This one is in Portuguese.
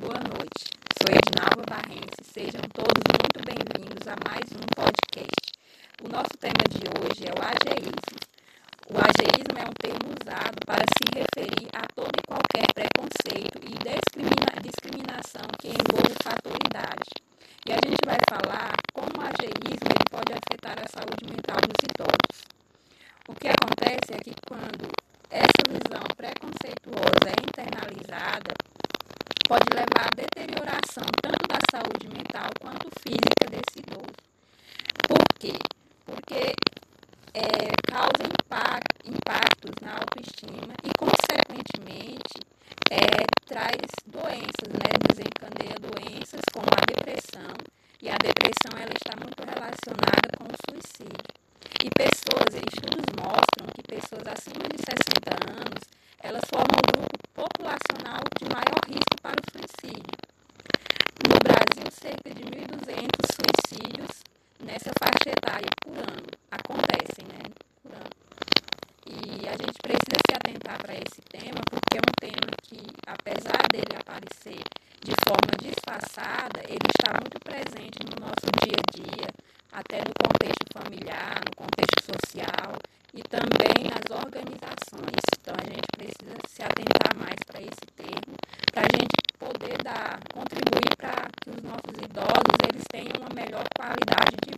Boa noite. Sou Ednalva Barrense. Sejam todos muito bem-vindos a mais um podcast. O nosso tema de hoje é o ageísmo. O ageísmo é um termo usado para se referir a todo e qualquer preconceito e discrimina discriminação que envolve o fator idade. E a gente vai falar como o ageísmo pode afetar a saúde mental dos idosos. O que acontece é que quando essa visão preconceituosa é internalizada, pode levar à deterioração tanto da saúde mental quanto física desse idoso. Por quê? Porque é, causa impactos na autoestima e, consequentemente, é, traz doenças, né? desencadeia doenças como a depressão, e a depressão ela está muito relacionada com o suicídio. E pessoas, estudos mostram que pessoas acima de 60 anos, elas formam o grupo precisa se atentar para esse tema, porque é um tema que, apesar dele aparecer de forma disfarçada, ele está muito presente no nosso dia a dia, até no contexto familiar, no contexto social e também nas organizações. Então, a gente precisa se atentar mais para esse termo, para a gente poder dar, contribuir para que os nossos idosos eles tenham uma melhor qualidade de